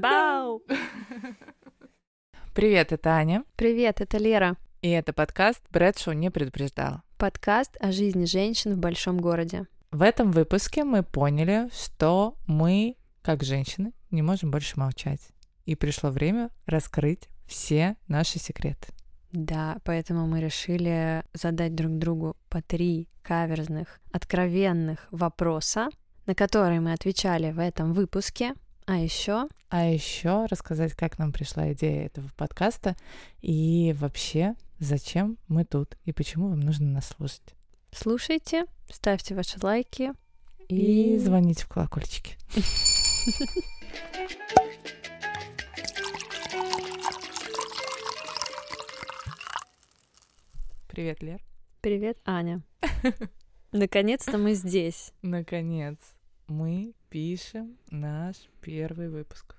Бау! Привет, это Аня. Привет, это Лера. И это подкаст «Брэдшоу не предупреждал». Подкаст о жизни женщин в большом городе. В этом выпуске мы поняли, что мы, как женщины, не можем больше молчать. И пришло время раскрыть все наши секреты. Да, поэтому мы решили задать друг другу по три каверзных, откровенных вопроса, на которые мы отвечали в этом выпуске. А еще А еще рассказать, как нам пришла идея этого подкаста и вообще, зачем мы тут и почему вам нужно нас слушать. слушайте, ставьте ваши лайки И и звоните в колокольчики. Привет, Лер. привет, Аня. Наконец-то мы здесь. Наконец, мы пишем наш первый выпуск.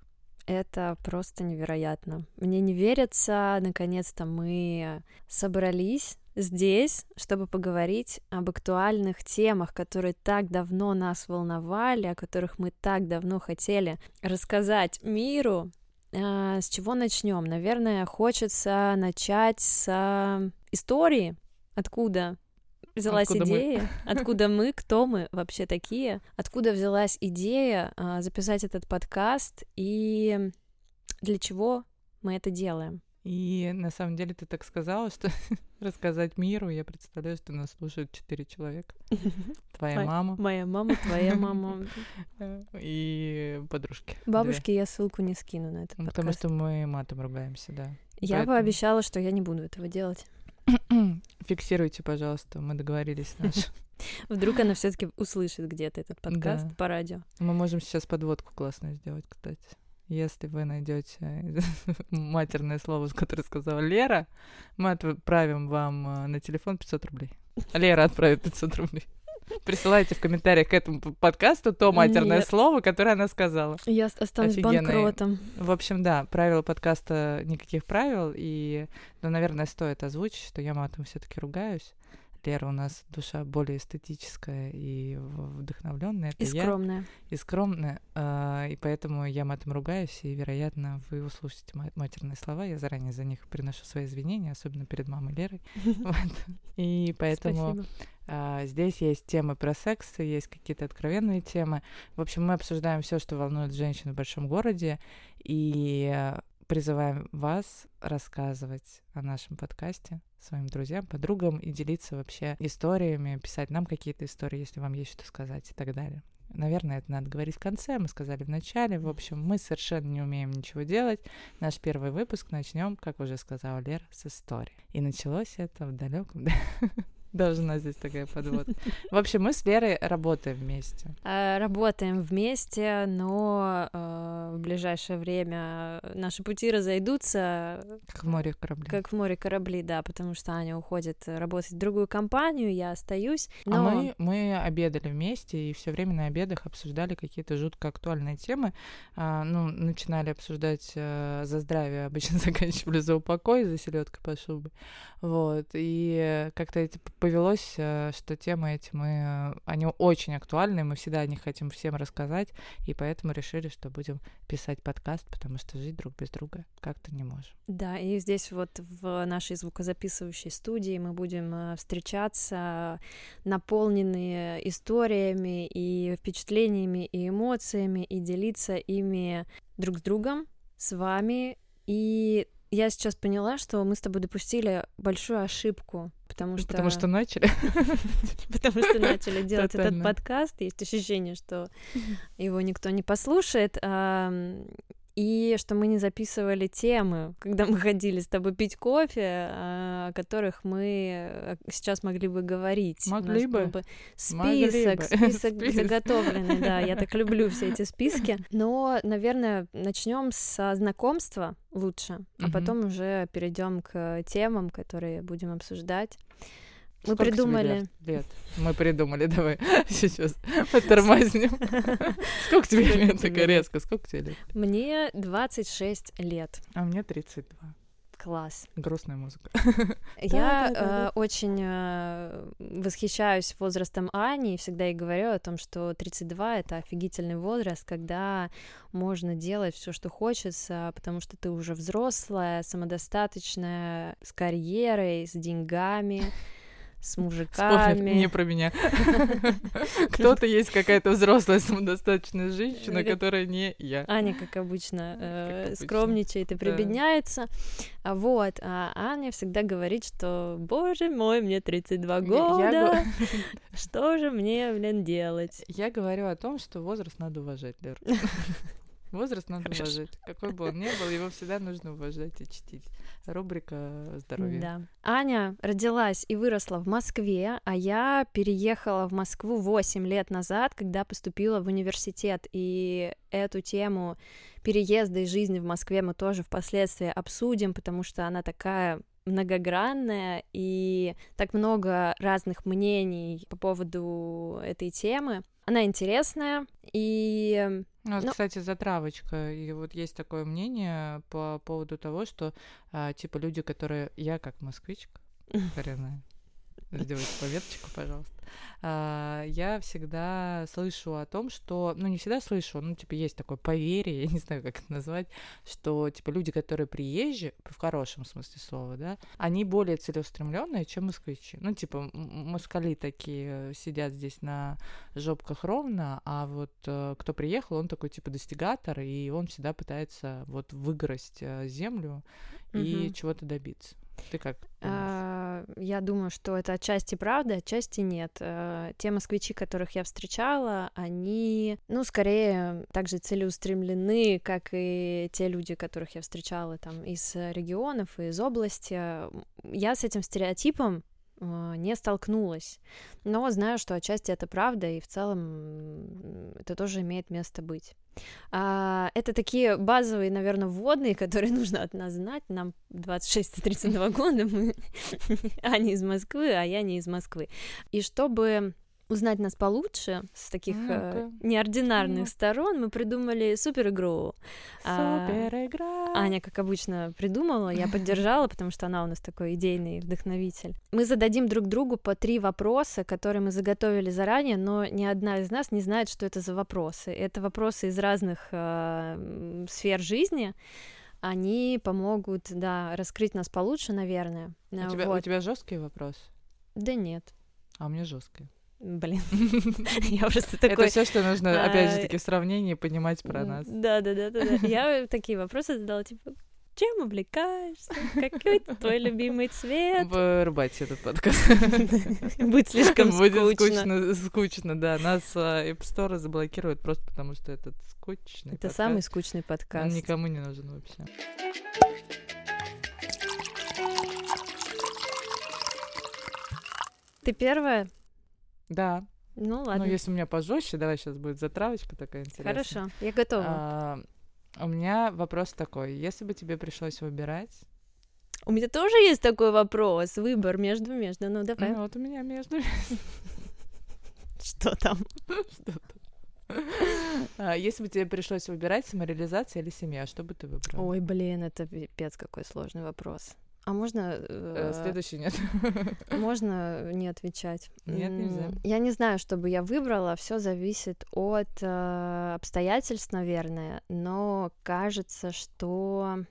Это просто невероятно. Мне не верится, наконец-то мы собрались здесь, чтобы поговорить об актуальных темах, которые так давно нас волновали, о которых мы так давно хотели рассказать миру. А, С чего начнем? Наверное, хочется начать с истории. Откуда взялась Откуда мы? идея? Откуда мы? Кто мы вообще такие? Откуда взялась идея а, записать этот подкаст и для чего мы это делаем? И на самом деле ты так сказала, что рассказать миру, я представляю, что нас слушают четыре человека. Твоя мама Моя мама, твоя мама. и подружки. Бабушке я ссылку не скину на этот. Ну, Потому подкаст. что мы матом ругаемся, да. Я пообещала, что я не буду этого делать. Фиксируйте, пожалуйста, мы договорились наши. Вдруг она все-таки услышит где-то этот подкаст Да. по радио. Мы можем сейчас подводку классную сделать, кстати. Если вы найдете матерное слово, которое сказала Лера, мы отправим вам э, на телефон 500 рублей. Лера отправит 500 рублей. Присылайте в комментариях к этому подкасту то матерное Нет. слово, которое она сказала. Я останусь Офигенная. банкротом. В общем, да, правила подкаста никаких правил, и, ну, наверное, стоит озвучить, что я матом все таки ругаюсь. Лера у нас душа более эстетическая и вдохновленная. И скромная. и скромная, и поэтому я матом ругаюсь, и, вероятно, вы услышите ма- матерные слова. Я заранее за них приношу свои извинения, особенно перед мамой Лерой. И поэтому а, здесь есть темы про секс, есть какие-то откровенные темы. В общем, мы обсуждаем все, что волнует женщин в большом городе, и призываем вас рассказывать о нашем подкасте своим друзьям, подругам и делиться вообще историями, писать нам какие-то истории, если вам есть что сказать и так далее. Наверное, это надо говорить в конце, мы сказали в начале. В общем, мы совершенно не умеем ничего делать. Наш первый выпуск начнем, как уже сказала Лера, с истории. И началось это в далеком. Должна здесь такая подводка. В общем, мы с Лерой работаем вместе. А, Работаем вместе, но э, в ближайшее время наши пути разойдутся, Как в море корабли. как в море корабли, да, потому что Аня уходит работать в другую компанию, я остаюсь. Но А мы, мы обедали вместе и все время на обедах обсуждали какие-то жутко актуальные темы. А, ну, начинали обсуждать э, за здравие, обычно заканчивали за упокой, за селедкой по шубе. Вот. И э, как-то эти- повелось, э, что темы эти мы, э, они очень актуальны, мы всегда о них хотим всем рассказать, и поэтому решили, что будем писать подкаст, потому что жить друг без друга как-то не можем. Да, и здесь вот в нашей звукозаписывающей студии мы будем э, встречаться, наполненные историями и впечатлениями и эмоциями, и делиться ими друг с другом, с вами. И я сейчас поняла, что мы с тобой допустили большую ошибку, потому что... Потому что начали. потому что начали делать этот подкаст. Есть ощущение, что его никто не послушает. И что мы не записывали темы, когда мы ходили с тобой пить кофе, а, о которых мы э, сейчас могли бы говорить. Могли бы. Могли Список, бы. список Список. заготовленный, да, я так люблю все эти списки. Но, наверное, начнем со знакомства лучше, а потом уже перейдем к темам, которые будем обсуждать. Мы Сколько тебе придумали. лет? лет? Мы придумали, давай сейчас потормознем. Сколько тебе лет? Такая резко. Сколько тебе лет? Мне 26 лет. А мне 32. Класс. Грустная музыка. Я э, очень э, восхищаюсь возрастом Ани и всегда ей говорю о том, что 32 это офигительный возраст, когда можно делать все, что хочется, потому что ты уже взрослая, самодостаточная, с карьерой, с деньгами, с мужиками. не про меня. Кто-то есть какая-то взрослая самодостаточная женщина, которая не я. Аня, как обычно, э, скромничает и прибедняется. А Вот. А Аня всегда говорит, что, боже мой, мне 32 Я- года, что же мне, блин, делать? Я говорю о том, что возраст надо уважать, Лер. Возраст надо Хорошо. уважать. Какой бы он ни был, его всегда нужно уважать и чтить. Рубрика здоровья. Да. Аня родилась и выросла в Москве, а я переехала в Москву 8 лет назад, когда поступила в университет. И эту тему переезда и жизни в Москве мы тоже впоследствии обсудим, потому что она такая многогранная и так много разных мнений по поводу этой темы. Она интересная, и Ну, вот, Ну- кстати, затравочка. И вот есть такое мнение по поводу того, что, а, типа, люди, которые... Я как москвичка коренная. Сделайте пометочку, пожалуйста. А, Я всегда слышу о том, что... Ну, не всегда слышу, ну, типа, есть такое поверье, я не знаю, как это назвать, что, типа, люди, которые приезжие, в хорошем смысле слова, да, они более целеустремленные, чем москвичи. Ну, типа, москали такие э, сидят здесь на жопках ровно, а вот э, кто приехал, он такой, типа, достигатор, и он всегда пытается вот выгрызть э, землю и Мгм. чего-то добиться. Ты как? А, Я думаю, что это отчасти правда, отчасти нет. Э, Те москвичи, которых я встречала, они, ну, скорее так же целеустремлены, как и те люди, которых я встречала там из регионов, из области. Я с этим стереотипом не столкнулась, но знаю, что отчасти это правда, и в целом это тоже имеет место быть. А, это такие базовые, наверное, вводные, которые нужно от нас знать. Нам 26-32 года, мы Аня из Москвы, а я не из Москвы. И чтобы узнать нас получше с таких э, Ну-ка. неординарных Ну. сторон, мы придумали супер игру. А, Супер игра! Аня, как обычно, придумала, я поддержала, потому что она у нас такой идейный вдохновитель. Мы зададим друг другу по три вопроса, которые мы заготовили заранее, но ни одна из нас не знает, что это за вопросы. Это вопросы из разных э, сфер жизни. Они помогут, да, раскрыть нас получше, наверное. У А, тебя, у тебя жесткий вопрос, Да нет. а у меня жесткий. Блин, я просто такой... Это все, что нужно, опять же а, таки, в сравнении понимать про нас. Да, да, да, да, да. Я такие вопросы задала, типа, чем увлекаешься? Какой твой любимый цвет? Вырубайте этот подкаст. Будет слишком Будет скучно. скучно, скучно, да. Нас а, App Store заблокируют просто потому, что этот скучный Это самый скучный Он подкаст. никому не нужен вообще. Ты первая? Да. Ну Ну, ладно. если у меня пожестче, давай сейчас будет затравочка такая интересная. Хорошо, я готова. А, у меня вопрос такой. Если бы тебе пришлось выбирать... У меня тоже есть такой вопрос. Выбор между между. Ну давай. Ну, вот у меня между... Что там? Что-то. А, Если бы тебе пришлось выбирать самореализация или семья, что бы ты выбрала? Ой, блин, это пипец какой сложный вопрос. А можно... Э, э, Следующий нет. Можно не отвечать? Нет, нельзя. Я не знаю, что бы я выбрала. Все зависит от э, обстоятельств, наверное. Но кажется, что...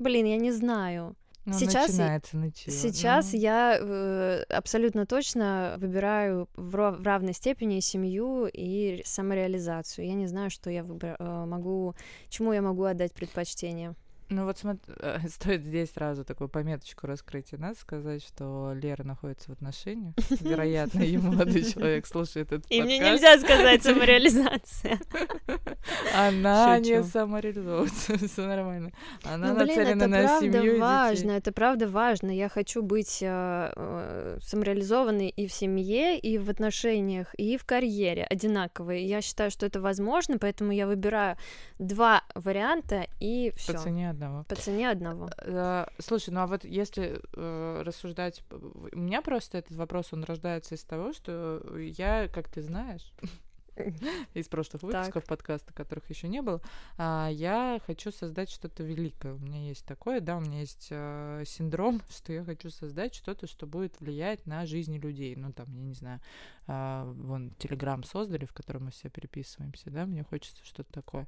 Блин, я не знаю. Ну, Сейчас начинается нытьё. Сейчас Ну, я э, абсолютно точно выбираю в, ро- в равной степени семью и самореализацию. Я не знаю, что я выбра- э, могу, чему я могу отдать предпочтение. Ну вот смотри, стоит здесь сразу такую пометочку раскрыть и надо сказать, что Лера находится в отношениях. Вероятно, и молодой человек слушает этот И мне нельзя сказать самореализация. Она не самореализовывается, все нормально. Она Ну, нацелена это на семью и важно, это правда важно. Я хочу быть э, э, самореализованной и в семье, и в отношениях, и в карьере одинаковой. Я считаю, что это возможно, поэтому я выбираю два варианта и все. По цене одного. По цене одного. Э, Слушай, ну а вот если э, рассуждать, у меня просто этот вопрос, он рождается из того, что я, как ты знаешь, из прошлых выпусков подкаста, которых еще не было. А, я хочу создать что-то великое. У меня есть такое, да, у меня есть э, синдром, что я хочу создать что-то, что будет влиять на жизни людей. Ну, там, я не знаю, э, вон, Телеграм создали, в котором мы все переписываемся, да, мне хочется что-то такое.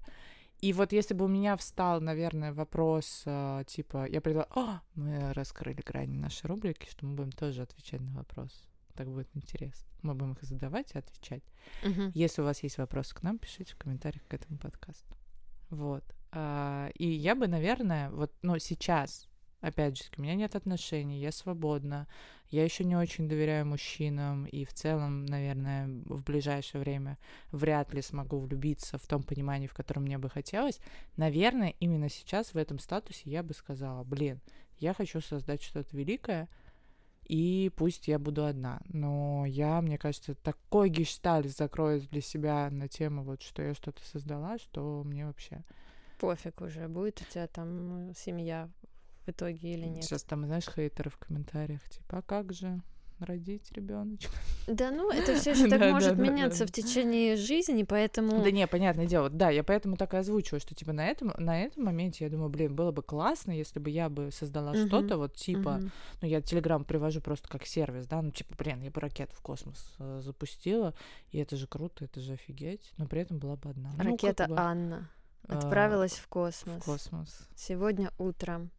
И вот если бы у меня встал, наверное, вопрос, э, типа, я предлагаю, о, мы раскрыли грани нашей рубрики, что мы будем тоже отвечать на вопрос. Так будет интересно. Мы будем их задавать и отвечать. Мгм. Если у вас есть вопросы к нам, пишите в комментариях к этому подкасту. Вот. А, И я бы, наверное, вот, ну, сейчас, опять же, у меня нет отношений, я свободна, я еще не очень доверяю мужчинам, и в целом, наверное, в ближайшее время вряд ли смогу влюбиться в том понимании, в котором мне бы хотелось. Наверное, именно сейчас в этом статусе я бы сказала, блин, я хочу создать что-то великое, и пусть я буду одна. Но я, мне кажется, такой гештальт закрою для себя на тему, вот, что я что-то создала, что мне вообще... Пофиг уже, будет у тебя там э, семья в итоге или нет. Сейчас там, знаешь, хейтеры в комментариях, типа, а как же родить ребеночка? Да ну, это все же так Да, может да, меняться да. в течение жизни, поэтому... Да не, понятное дело, да, я поэтому так и озвучиваю, что, типа, на этом, на этом моменте я думаю, блин, было бы классно, если бы я бы создала что-то, вот, типа, ну, я Телеграм привожу просто как сервис, да, ну, типа, блин, я бы ракету в космос э, запустила, и это же круто, это же офигеть, но при этом была бы одна. Ну, Ракета бы, Анна э, отправилась в в космос. космос. Сегодня утром.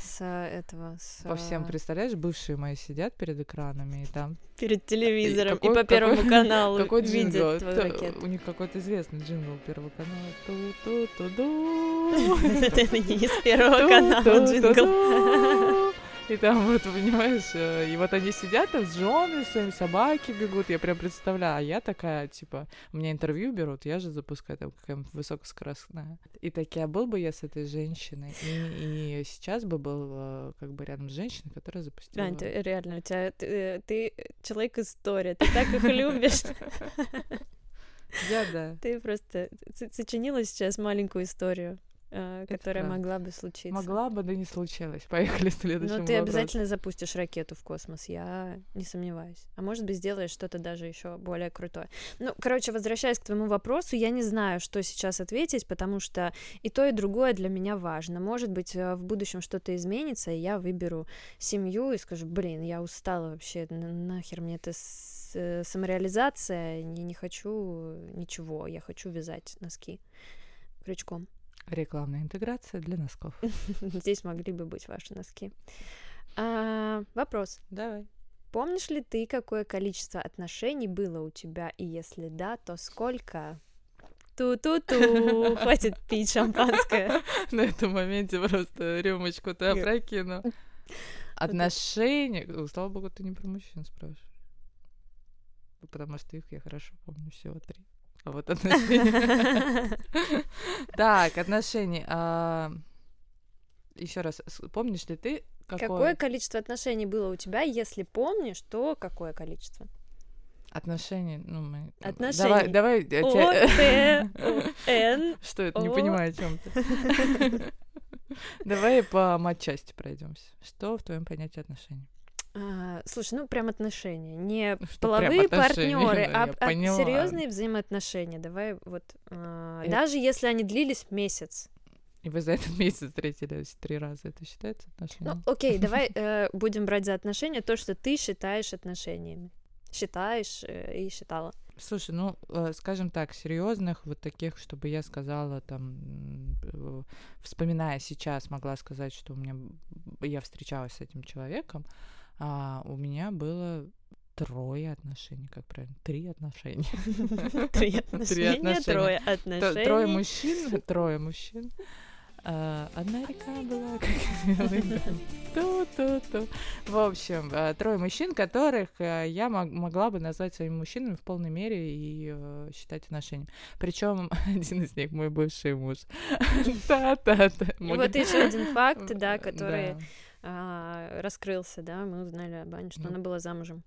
С этого... С, По всем, а, представляешь, бывшие мои сидят перед экранами, и там Перед телевизором и, какой- по Первому какой- каналу какой видят джингл? твою ракету. У них какой-то известный джингл Первого канала. Ту-ту-ту-ду. Это не из Первого канала джингл. И там вот, понимаешь, э, и вот они сидят там с женой, своими собаки бегут, я прям представляю, а я такая, типа, у меня интервью берут, я же запускаю там какая-нибудь высокоскоростная. И такие, а был бы я с этой женщиной, и, и сейчас бы был э, как бы рядом с женщиной, которая запустила... Ань, ты реально, у тебя ты, ты человек история, ты так их любишь. Я, да. Ты просто сочинила сейчас маленькую историю, э, которая правда. могла бы случиться. Могла бы, да не случилось. Поехали следующему Но ты вопросу. обязательно запустишь ракету в космос, я не сомневаюсь. А может быть, сделаешь что-то даже еще более крутое. Ну, короче, возвращаясь к твоему вопросу, я не знаю, что сейчас ответить, потому что и то, и другое для меня важно. Может быть, э, в будущем что-то изменится, и я выберу семью и скажу, блин, я устала вообще, на- нахер мне это э, самореализация, не, не хочу ничего, я хочу вязать носки крючком. Рекламная интеграция для носков. Здесь могли бы быть ваши носки. А, вопрос. Давай. Помнишь ли ты, какое количество отношений было у тебя? И если да, то сколько? Ту-ту-ту, хватит пить шампанское. На этом моменте просто рюмочку ты опрокинул. Отношения... О, Слава богу, ты не про мужчин спрашиваешь. Потому что их я хорошо помню, всего три. А вот отношения... Так, отношения. Еще раз, помнишь ли ты, Какое какое количество отношений было у тебя? Если помнишь, то какое количество? отношение? Ну, мы... Отношений. Давай, давай... О, Н. Что это? Не понимаю, о чем ты. Давай по матчасти пройдемся. Что в твоем понятии отношений? А, Слушай, ну прям отношения, не Ну, что половые отношения, партнеры, да, а, а серьезные взаимоотношения. Давай вот а, Э. даже если они длились месяц. И вы за этот месяц встретились три раза. Это считается отношением? Ну, окей, давай э, будем брать за отношения то, что ты считаешь отношениями. Считаешь э, и считала. Слушай, ну, э, скажем так, серьезных, вот таких, чтобы я сказала, там, э, вспоминая сейчас, могла сказать, что у меня я встречалась с этим человеком, а у меня было трое отношений, как правильно, три отношения. Три отношения, трое отношений. Трое мужчин, трое мужчин. А, Одна река была, как. Ту-ту-ту. В общем, э, трое мужчин, которых э, я мог- могла бы назвать своими мужчинами в полной мере и э, считать отношениями. Причем один из них мой бывший муж. Мог- вот еще один факт, да, который. А, раскрылся, да, мы узнали об Ане, что Ну. она была замужем.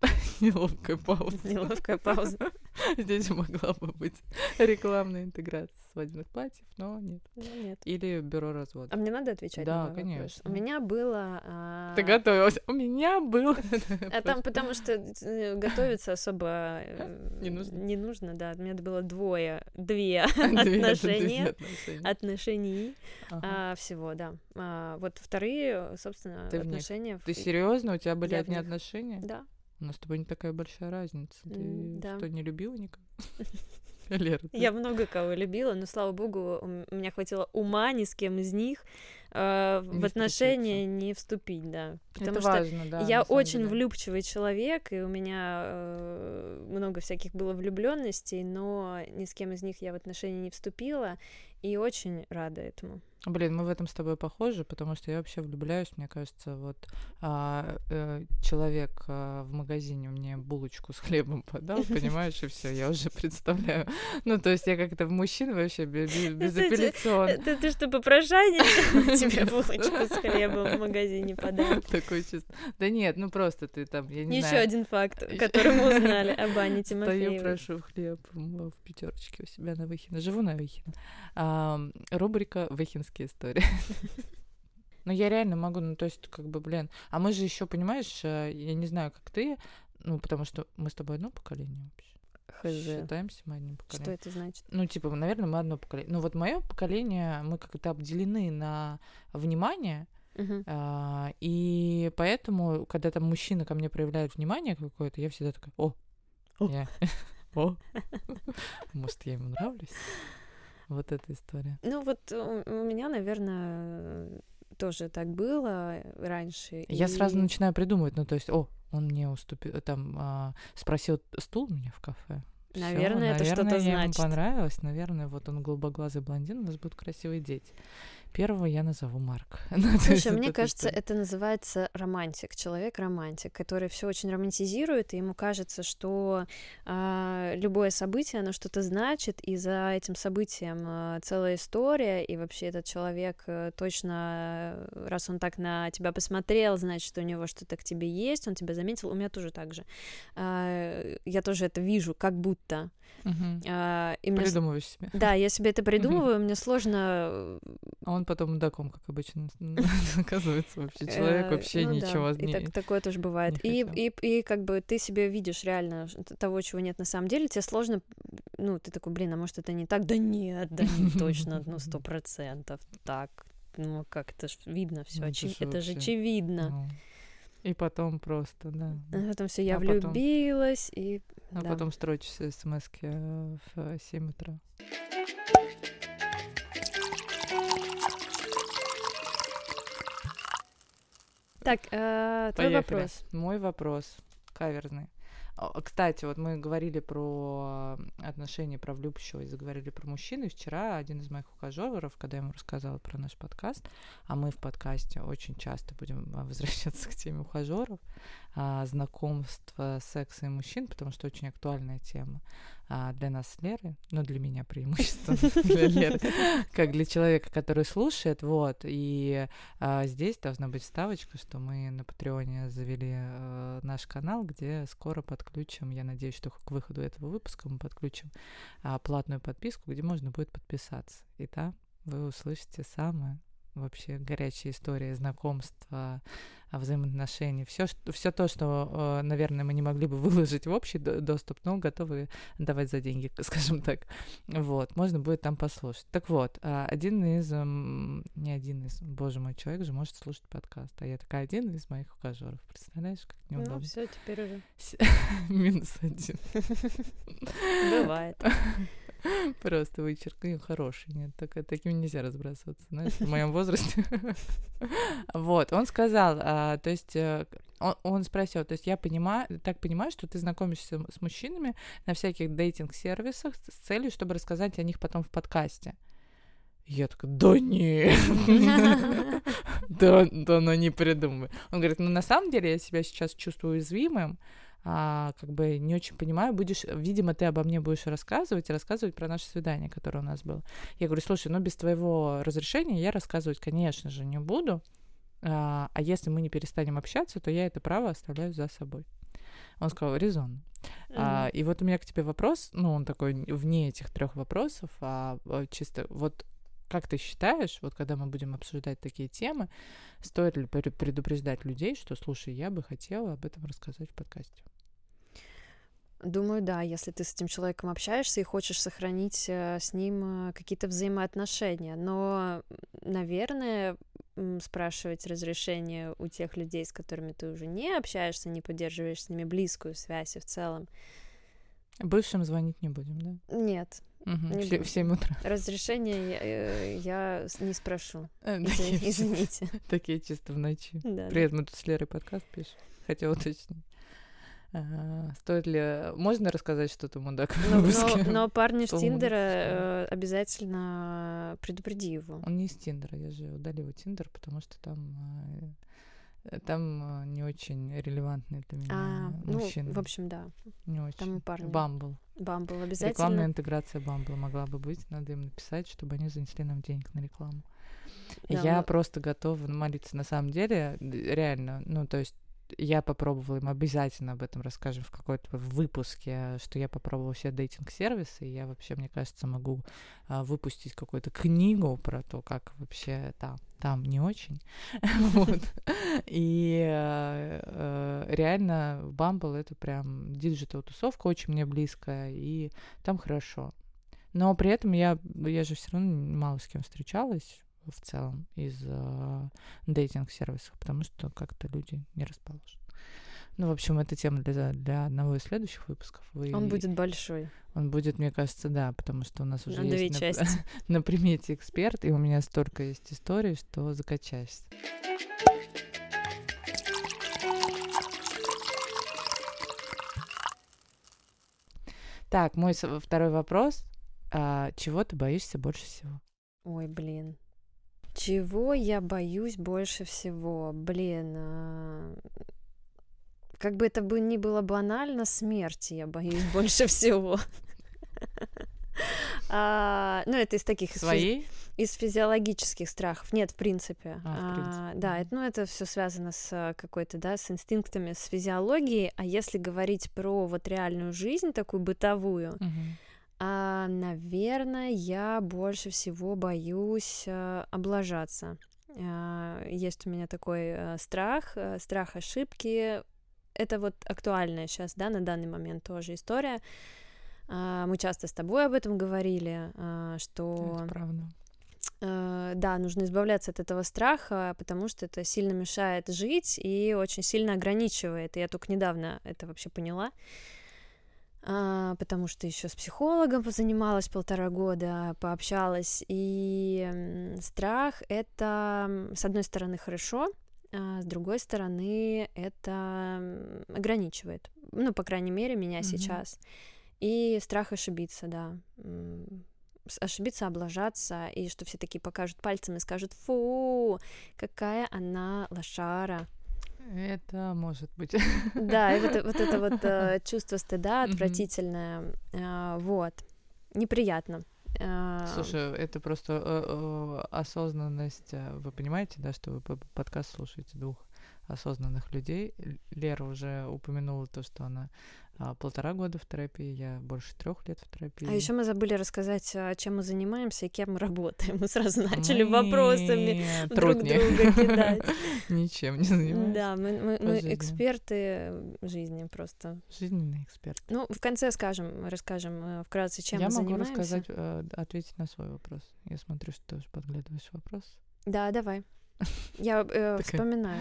Неловкая пауза. Неловкая пауза. Здесь могла бы быть рекламная интеграция свадебных платьев, но нет. Ну, нет. Или бюро развода. А мне надо отвечать Да, на вопрос? конечно. У меня было... а, Ты готовилась? У меня был. А там потому что э, готовиться особо э, Не нужно? не нужно, да. У меня было двое, две отношения, отношений а, всего, да. А, Вот вторые, собственно, отношения. в- Ты серьезно? У тебя были одни отношения? Да. У нас с тобой не такая большая разница. Ты да. что, не любила никого? Лера, ты- Я много кого любила, но, слава богу, у меня хватило ума ни с кем из них э, Не в отношения не вступить, да. Потому Это что важно, да. я очень деле. влюбчивый человек, и у меня э, много всяких было влюбленностей, но ни с кем из них я в отношения не вступила, и очень рада этому. Блин, мы в этом с тобой похожи, потому что я вообще влюбляюсь, мне кажется, вот а, э, человек а, в магазине мне булочку с хлебом подал, понимаешь, и все, я уже представляю. Ну, то есть я как-то в мужчин вообще бе- безапелляционно. Это ты что, попрошайничала? Тебе булочку с хлебом в магазине подал. Такое чувство. Да нет, ну просто ты там, я не Еще знаю. один факт, который мы узнали об Стою, Тимофеевой. прошу хлеб в пятерочке у себя на Выхино. Живу на Выхино. Рубрика «Выхинские истории». Ну, я реально могу, ну, то есть, как бы, блин. А мы же еще, понимаешь, э, я не знаю, как ты, ну, потому что мы с тобой одно поколение вообще. Хз. Считаемся мы одним Что поколением. это значит? Ну, типа, наверное, мы одно поколение. Ну, вот мое поколение, мы как-то обделены на внимание, Мгм. а, и поэтому, когда там мужчина ко мне проявляет внимание какое-то, я всегда такая, о, О. я- о, может, я ему нравлюсь? Вот эта история. Ну вот у, у меня, наверное, тоже так было раньше. Я сразу и- начинаю придумывать, ну, то есть, о, он мне уступил, там, а, спросил стул у меня в кафе. Всё, Наверное, это что-то я ему значит. понравилось, наверное, вот он голубоглазый блондин, у нас будут красивые дети. Первого я назову Марк. Ну, Слушай, мне кажется, это называется романтик, человек-романтик, который все очень романтизирует, и ему кажется, что а, любое событие, оно что-то значит, и за этим событием а, целая история, и вообще этот человек э, точно, э, раз он так на тебя посмотрел, значит, у него что-то к тебе есть, он тебя заметил, у меня тоже так же. А, я тоже это вижу, как будто. Мгм. И мне с- Придумываешь себе. Да, я себе это придумываю, мне сложно э, А он потом мудаком, как обычно, оказывается вообще. Человек Э, вообще ну ничего не... так- такое тоже бывает. И, как бы ты себе видишь реально того, чего нет на самом деле, тебе сложно, ну, ты такой, блин, а может это не так? Да нет, да не точно, ну, сто процентов так. Ну, как это ж видно все, Ну, это же очевидно. Ну, И потом просто, да. А потом все, я А потом- влюбилась, и А да. потом строчишь смс в 7 утра. Так, э, твой Поехали. вопрос. Мой вопрос каверзный. Кстати, вот мы говорили про отношения, про влюбчивость, заговорили про мужчин, и вчера один из моих ухажеров, когда я ему рассказала про наш подкаст, а мы в подкасте очень часто будем а, возвращаться к теме ухажеров, а, знакомства, секса и мужчин, потому что очень актуальная тема а, для нас с Лерой, но для меня преимущественно как для человека, который слушает, вот, и а, здесь должна быть вставочка, что мы на Патреоне завели э, наш канал, где скоро подключим, я надеюсь, что к выходу этого выпуска мы подключим а, платную подписку, где можно будет подписаться. И там вы услышите самое вообще горячие истории знакомства, а, взаимоотношений, все, все то, что, э, наверное, мы не могли бы выложить в общий до- доступ, но готовы давать за деньги, скажем так. Вот, можно будет там послушать. Так вот, а, один из, не один из, боже мой, человек же может слушать подкаст, а я такая один из моих ухажеров. Представляешь, как Ну, неудобно. все, теперь уже Минус один. бывает. Просто вычеркни хороший. Нет, так, таким нельзя разбрасываться, знаешь, в моем возрасте. Вот, он сказал, а, то есть э, он, он спросил, то есть я понимаю, так понимаю, что ты знакомишься с мужчинами на всяких дейтинг-сервисах с целью, чтобы рассказать о них потом в подкасте. Я такая, да нет, да, да, ну не придумай. Он говорит, ну на самом деле я себя сейчас чувствую уязвимым, а, как бы не очень понимаю, будешь, видимо, ты обо мне будешь рассказывать и рассказывать про наше свидание, которое у нас было. Я говорю, слушай, ну без твоего разрешения я рассказывать, конечно же, не буду, а, а если мы не перестанем общаться, то я это право оставляю за собой. Он сказал, резонно. Mm-hmm. А, и вот у меня к тебе вопрос, ну, он такой вне этих трех вопросов, а, а чисто вот как ты считаешь, вот когда мы будем обсуждать такие темы, стоит ли предупреждать людей, что, слушай, я бы хотела об этом рассказать в подкасте? Думаю, да, если ты с этим человеком общаешься и хочешь сохранить э, с ним э, какие-то взаимоотношения. Но, наверное, спрашивать разрешение у тех людей, с которыми ты уже не общаешься, не поддерживаешь с ними близкую связь и в целом. Бывшим звонить не будем, да? Нет. Угу, не в 7 утра. Разрешение я, э, я не спрошу. Извините. Такие чисто в ночи. Привет, мы тут с Лерой подкаст пишем. Хотела уточнить. Стоит ли... Можно рассказать что-то мудак но, но, но парни с Тиндера э, обязательно предупреди его. Он не из Тиндера, я же удалила Тиндер, потому что там э, там э, не очень релевантный для меня а, мужчина. Ну, в общем, да. Не очень. Там парни. Бамбл. Бамбл обязательно. Рекламная интеграция Бамбл могла бы быть. Надо им написать, чтобы они занесли нам денег на рекламу. Да, я но... просто готова молиться на самом деле, реально. Ну, то есть я попробовала, им обязательно об этом расскажем в какой-то выпуске, что я попробовала все дейтинг-сервисы, и я вообще, мне кажется, могу а, выпустить какую-то книгу про то, как вообще там, там не очень. И а, а, реально Bumble — это прям digital -тусовка, очень мне близкая, и там хорошо. Но при этом я, я же все равно мало с кем встречалась, в целом из э, dating -сервисов, потому что как-то люди не расположены. Ну, в общем, это тема для, для одного из следующих выпусков. Вы, он будет большой. Он будет, мне кажется, да, потому что у нас уже на есть на, на примете эксперт, и у меня столько есть историй, что закачаешься. Так, мой второй вопрос. А, чего ты боишься больше всего? Ой, блин. Чего я боюсь больше всего? Блин, а... как бы это бы ни было банально, смерти я боюсь больше всего. А, ну, это из таких... Своей? Из физиологических страхов. Нет, в принципе. А, в принципе. А, да, это, ну, это все связано с какой-то, да, с инстинктами, с физиологией. А если говорить про вот реальную жизнь, такую бытовую, угу а, наверное, я больше всего боюсь а, облажаться. А, есть у меня такой а, страх, а, страх ошибки. Это вот актуальная сейчас, да, на данный момент тоже история. А, мы часто с тобой об этом говорили, а, что... Это правда. Да, нужно избавляться от этого страха, потому что это сильно мешает жить и очень сильно ограничивает. И я только недавно это вообще поняла. Uh, потому что еще с психологом позанималась полтора года, пообщалась, и страх это, с одной стороны, хорошо, а с другой стороны, это ограничивает, ну, по крайней мере, меня mm-hmm. сейчас. И страх ошибиться, да, ошибиться, облажаться, и что все такие покажут пальцем и скажут, фу, какая она лошара, это может быть. Да, и вот, вот это вот э, чувство стыда отвратительное, э, вот, неприятно. Э, Слушай, это просто э, э, осознанность. Э, вы понимаете, да, что вы подкаст слушаете двух осознанных людей. Лера уже упомянула то, что она а, полтора года в терапии, я больше трех лет в терапии. А еще мы забыли рассказать, а, чем мы занимаемся и кем мы работаем. Мы сразу начали мы... вопросами друг друга кидать. Ничем не занимаемся. Да, мы, мы, мы эксперты жизни просто. Жизненный эксперт. Ну, в конце скажем, расскажем э, вкратце, чем я мы занимаемся. Я могу рассказать, э, ответить на свой вопрос. Я смотрю, что ты уже подглядываешь вопрос. Да, давай. Я э, вспоминаю.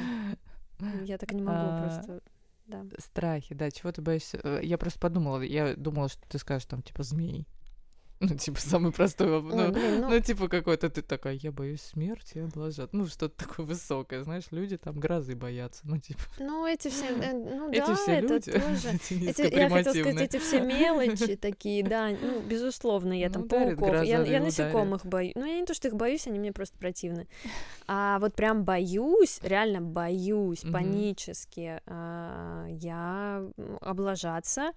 Я так не могу а, просто да. Страхи, да, чего ты боишься? Э, я просто подумала, я думала, что ты скажешь там, типа, змей. Ну, типа, самый простой вопрос. Ну, ну, ну, типа, какой-то ты такая, я боюсь смерти, облажат. Ну, что-то такое высокое, знаешь, люди там грозы боятся, ну, типа. Ну, эти все, э, ну, эти да, все это люди, тоже. Эти, я хотела сказать, эти все мелочи такие, да, ну, безусловно, я там ну, пауков, я, я насекомых боюсь. Ну, я не то, что их боюсь, они мне просто противны. А вот прям боюсь, реально боюсь, панически, а, я облажаться,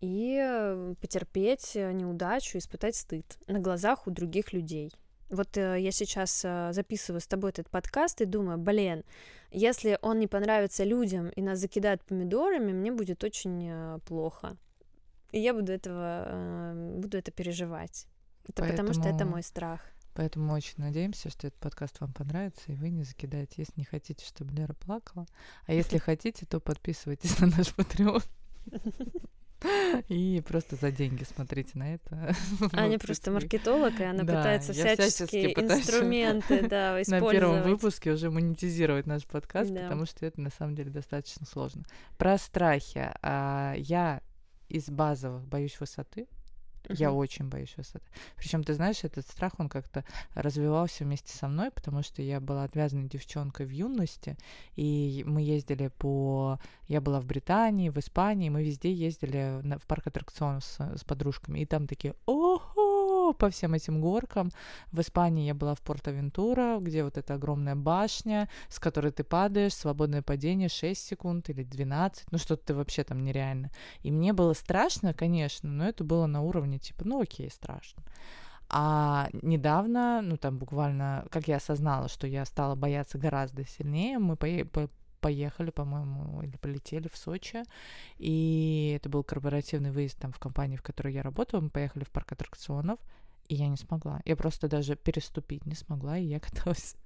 и э, потерпеть э, неудачу, испытать стыд на глазах у других людей. Вот э, я сейчас записываю с тобой этот подкаст и думаю, блин, если он не понравится людям и нас закидают помидорами, мне будет очень плохо. И я буду этого, буду это переживать. Это Поэтому... потому что это мой страх. Поэтому мы очень надеемся, что этот подкаст вам понравится, и вы не закидаете, если не хотите, чтобы Лера плакала. А если хотите, то подписывайтесь на наш Patreon. И просто за деньги смотрите на это. Аня просто маркетолог, и она да, пытается всяческие инструменты да, использовать. На первом выпуске уже монетизировать наш подкаст, да. потому что это на самом деле достаточно сложно. Про страхи. А, я из базовых боюсь высоты. Uh-huh. Я очень боюсь высоты. Причем, ты знаешь, этот страх, он как-то развивался вместе со мной, потому что я была отвязанной девчонкой в юности, и мы ездили по... Я была в Британии, в Испании, мы везде ездили на... в парк аттракционов с, с подружками, и там такие, ого, по всем этим горкам. В Испании я была в Порто-Вентура, где вот эта огромная башня, с которой ты падаешь, свободное падение 6 секунд или 12, ну что-то ты вообще там нереально. И мне было страшно, конечно, но это было на уровне типа, ну окей, страшно. А недавно, ну там буквально, как я осознала, что я стала бояться гораздо сильнее, мы по поехали, по-моему, или полетели в Сочи, и это был корпоративный выезд там в компании, в которой я работала, мы поехали в парк аттракционов, и я не смогла. Я просто даже переступить не смогла, и я каталась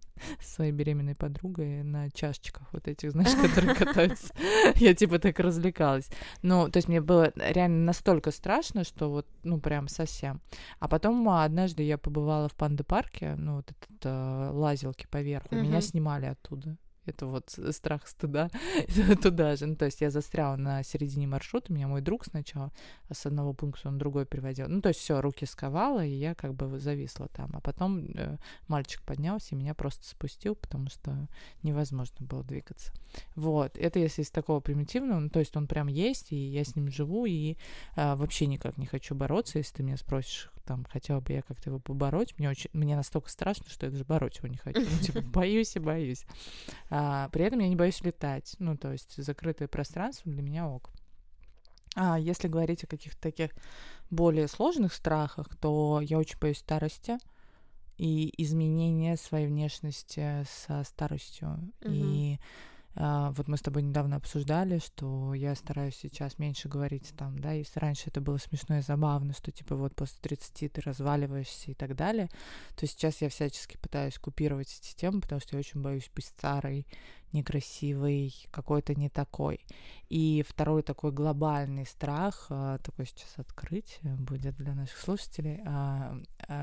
с своей беременной подругой на чашечках вот этих, знаешь, которые катаются. Я типа так развлекалась. Ну, то есть мне было реально настолько страшно, что вот, ну, прям совсем. А потом однажды я побывала в панда-парке, ну, вот этот э, лазилки поверху, меня снимали оттуда это вот страх стыда туда же. Ну, то есть я застряла на середине маршрута, меня мой друг сначала с одного пункта он другой приводил. Ну, то есть все, руки сковала, и я как бы зависла там. А потом э, мальчик поднялся и меня просто спустил, потому что невозможно было двигаться. Вот, это если из такого примитивного, ну, то есть он прям есть, и я с ним живу, и э, вообще никак не хочу бороться, если ты меня спросишь, там, хотела бы я как-то его побороть. Мне, очень, мне настолько страшно, что я даже бороться его не хочу. Ну, типа, боюсь и боюсь. А, при этом я не боюсь летать. Ну, то есть закрытое пространство для меня ок. А если говорить о каких-то таких более сложных страхах, то я очень боюсь старости и изменения своей внешности со старостью. Mm-hmm. И вот мы с тобой недавно обсуждали, что я стараюсь сейчас меньше говорить там, да, если раньше это было смешно и забавно, что типа вот после 30 ты разваливаешься и так далее, то сейчас я всячески пытаюсь купировать эти темы, потому что я очень боюсь быть старой, некрасивой, какой-то не такой. И второй такой глобальный страх, а, такой сейчас открытие будет для наших слушателей, а,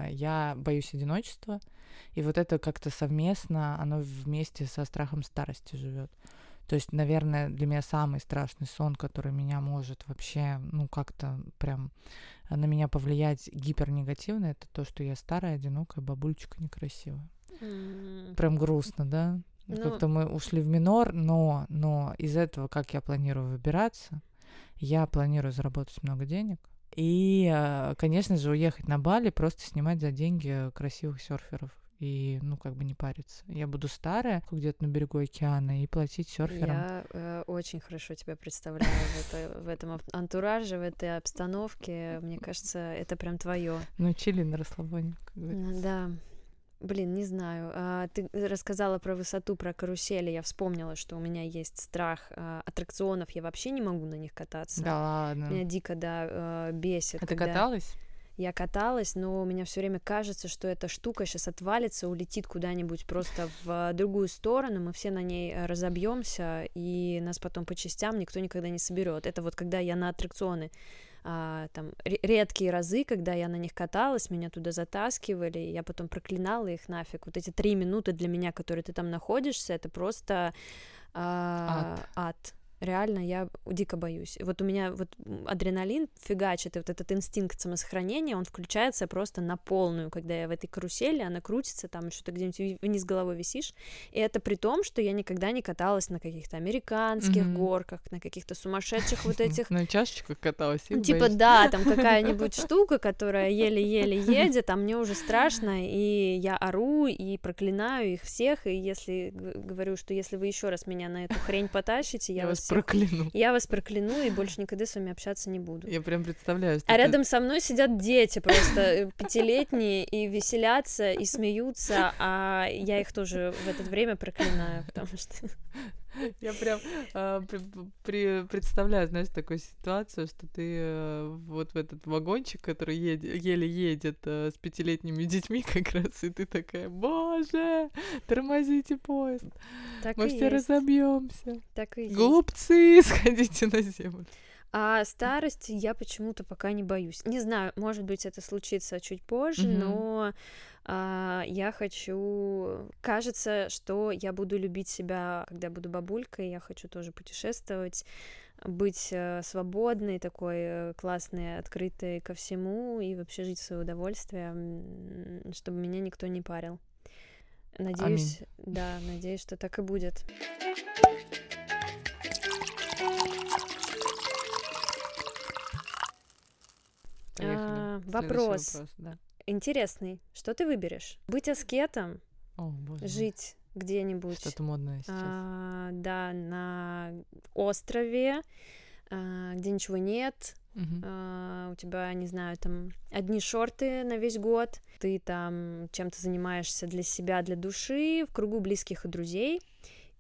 я боюсь одиночества, и вот это как-то совместно, оно вместе со страхом старости живет. То есть, наверное, для меня самый страшный сон, который меня может вообще, ну, как-то прям на меня повлиять гипернегативно, это то, что я старая, одинокая бабульчика некрасивая. Прям грустно, да? Ну... Как-то мы ушли в минор, но, но из этого, как я планирую выбираться, я планирую заработать много денег, и, а, конечно же, уехать на Бали, просто снимать за деньги красивых серферов и, ну, как бы не париться. Я буду старая, где-то на берегу океана, и платить серферам. Я э, очень хорошо тебя представляю в, это, в этом антураже, в этой обстановке. Мне кажется, это прям твое. Ну, чили на расслабоне, как говорится. Да. Блин, не знаю. А, ты рассказала про высоту, про карусели. Я вспомнила, что у меня есть страх а, аттракционов. Я вообще не могу на них кататься. Да ладно. Меня дико, да, а, бесит. А когда... ты каталась? Я каталась, но у меня все время кажется, что эта штука сейчас отвалится, улетит куда-нибудь просто в другую сторону, мы все на ней разобьемся, и нас потом по частям никто никогда не соберет. Это вот когда я на аттракционы а, там редкие разы, когда я на них каталась, меня туда затаскивали, и я потом проклинала их нафиг. Вот эти три минуты для меня, которые ты там находишься, это просто а, ад. ад реально я дико боюсь. Вот у меня вот адреналин фигачит, и вот этот инстинкт самосохранения, он включается просто на полную, когда я в этой карусели, она крутится, там еще ты где-нибудь вниз головой висишь, и это при том, что я никогда не каталась на каких-то американских mm-hmm. горках, на каких-то сумасшедших вот этих... На чашечках каталась. Ну, типа, да, там какая-нибудь штука, которая еле-еле едет, а мне уже страшно, и я ору, и проклинаю их всех, и если говорю, что если вы еще раз меня на эту хрень потащите, я вас. Прокляну. Я вас прокляну и больше никогда с вами общаться не буду. Я прям представляю, А ты- рядом со мной сидят дети просто э, пятилетние и веселятся и смеются, а я их тоже в это время проклинаю, потому что Я прям а, при- при- представляю, знаешь, такую ситуацию, что ты э, вот в этот вагончик, который еде- еле едет э, с пятилетними детьми как раз, и ты такая, боже, тормозите поезд, так мы все есть. разобьемся. Так и есть. Глупцы, сходите на землю. А старости я почему-то пока не боюсь. Не знаю, может быть, это случится чуть позже, Мгм. но а, я хочу... Кажется, что я буду любить себя, когда буду бабулькой. Я хочу тоже путешествовать, быть э, свободной, такой э, классной, открытой ко всему и вообще жить в свое удовольствие, чтобы меня никто не парил. Надеюсь, да, надеюсь, что так и будет. Поехали. А, вопрос. да. Интересный. Что ты выберешь? Быть аскетом, О, боже. мой. жить где-нибудь, Что-то модное сейчас. а, да, на острове, а, где ничего нет, Мгм. а, у тебя, не знаю, там одни шорты на весь год, ты там чем-то занимаешься для себя, для души, в кругу близких и друзей,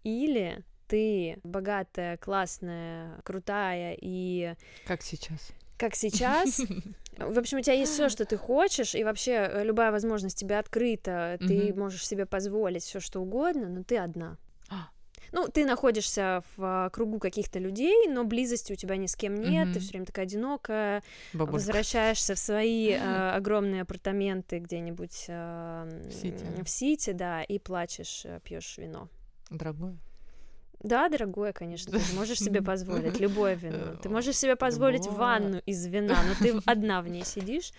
или ты богатая, классная, крутая и Как сейчас? Как сейчас. В общем, у тебя есть все, что ты хочешь, и вообще э, любая возможность тебе открыта, ты Мгм. можешь себе позволить все, что угодно, но ты одна. А. Ну, ты находишься в а, кругу каких-то людей, но близости у тебя ни с кем нет, ты Мгм. все время такая одинокая, Бабулька. возвращаешься в свои а, огромные апартаменты где-нибудь м, В Сити. в Сити, да, и плачешь, пьешь вино. Дорогое. Да, дорогое, конечно, ты же можешь себе позволить любое вино. Ты можешь себе позволить ванну из вина, но ты одна в ней сидишь.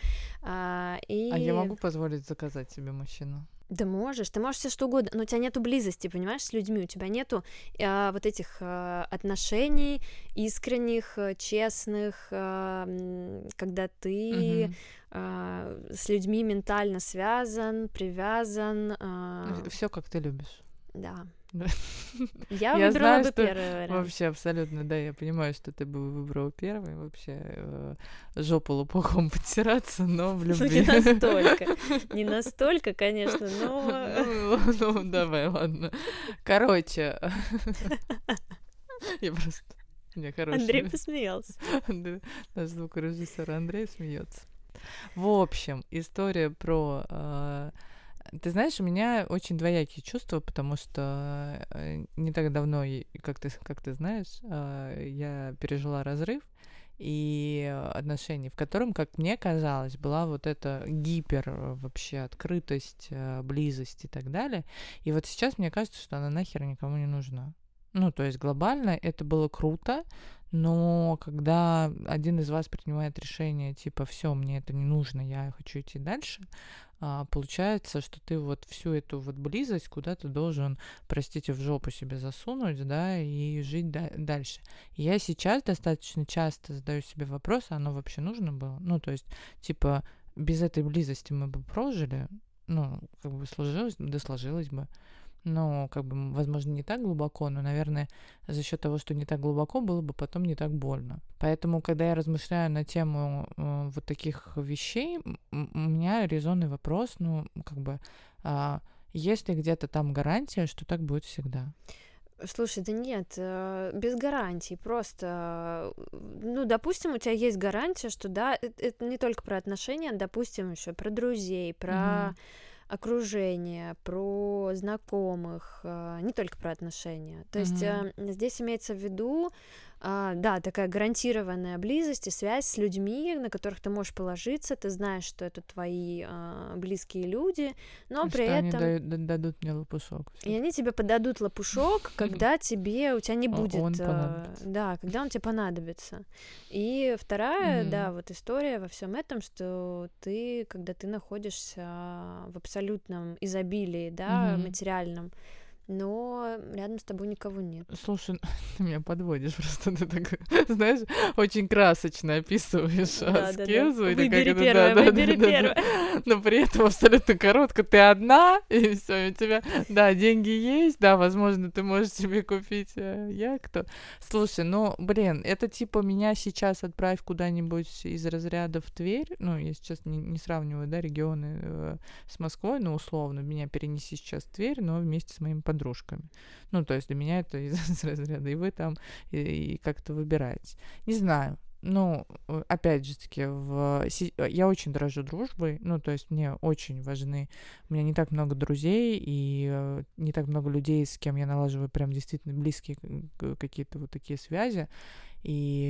а, и... А я могу позволить заказать себе мужчину? Да можешь, ты можешь все что угодно, но у тебя нету близости, понимаешь, с людьми, у тебя нету а, вот этих а, отношений искренних, а, честных, м, когда ты Мгм. а, с людьми ментально связан, привязан. а, Все как ты любишь. да. Я, Я выбрала знаю, бы что первый вариант. Вообще, абсолютно, да, я понимаю, что ты бы выбрал первый, вообще э, жопу лопухом подтираться, но в Ну, любви. не настолько. Не настолько, конечно, но... Ну, ну, давай, ладно. Короче, я просто... Мне хороший. Андрей посмеялся. Наш звукорежиссер Андрей смеется. В общем, история про... Ты знаешь, у меня очень двоякие чувства, потому что э, не так давно, как ты, как ты знаешь, э, я пережила разрыв и отношений, в котором, как мне казалось, была вот эта гипер э, вообще открытость, э, близость и так далее. И вот сейчас мне кажется, что она нахер никому не нужна. Ну, то есть глобально это было круто, но когда один из вас принимает решение, типа, все, мне это не нужно, я хочу идти дальше, а, получается, что ты вот всю эту вот близость куда-то должен, простите, в жопу себе засунуть, да, и жить да- дальше. Я сейчас достаточно часто задаю себе вопрос, а оно вообще нужно было? Ну, то есть, типа, без этой близости мы бы прожили, ну, как бы сложилось, да сложилось бы. Ну, как бы, возможно, не так глубоко, но, наверное, за счет того, что не так глубоко, было бы потом не так больно. Поэтому, когда я размышляю на тему э, вот таких вещей, у меня резонный вопрос, ну, как бы, а, есть ли где-то там гарантия, что так будет всегда? Слушай, да нет, э, без гарантий, просто, э, ну, допустим, у тебя есть гарантия, что да, э- это не только про отношения, допустим, еще про друзей, про Мгм. Окружение, про знакомых, э, не только про отношения. То есть Мгм. э, здесь имеется в виду, а, да, такая гарантированная близость и связь с людьми, на которых ты можешь положиться, ты знаешь, что это твои а, близкие люди, но что при они этом... дают- да- дадут мне лопушок. И они тебе подадут лопушок, когда тебе у тебя не будет, он э, да, когда он тебе понадобится. И вторая, да, вот история во всем этом, что ты, когда ты находишься в абсолютном изобилии, да, материальном, но рядом с тобой никого нет. Слушай, ты меня подводишь просто, ты так, знаешь, очень красочно описываешь Да, да, да. аскезу. или Выбери первое, да, да, выбери да, да, первое. да. Но при этом абсолютно коротко. Ты одна, и все, у тебя, да, деньги есть, да, возможно, ты можешь себе купить э, яхту. Слушай, ну, блин, это типа меня сейчас отправь куда-нибудь из разряда в Тверь, ну, я сейчас не, не сравниваю, да, регионы э, с Москвой, но условно, меня перенеси сейчас в Тверь, но вместе с моими подружками. Ну, то есть для меня это из, разряда, и вы там, и, и как-то выбираете. Не знаю, ну, э, опять же таки, в... э, я очень дорожу дружбой, ну, то есть мне очень важны, у меня не так много друзей, и э, не так много людей, с кем я налаживаю прям действительно близкие какие-то вот такие связи, и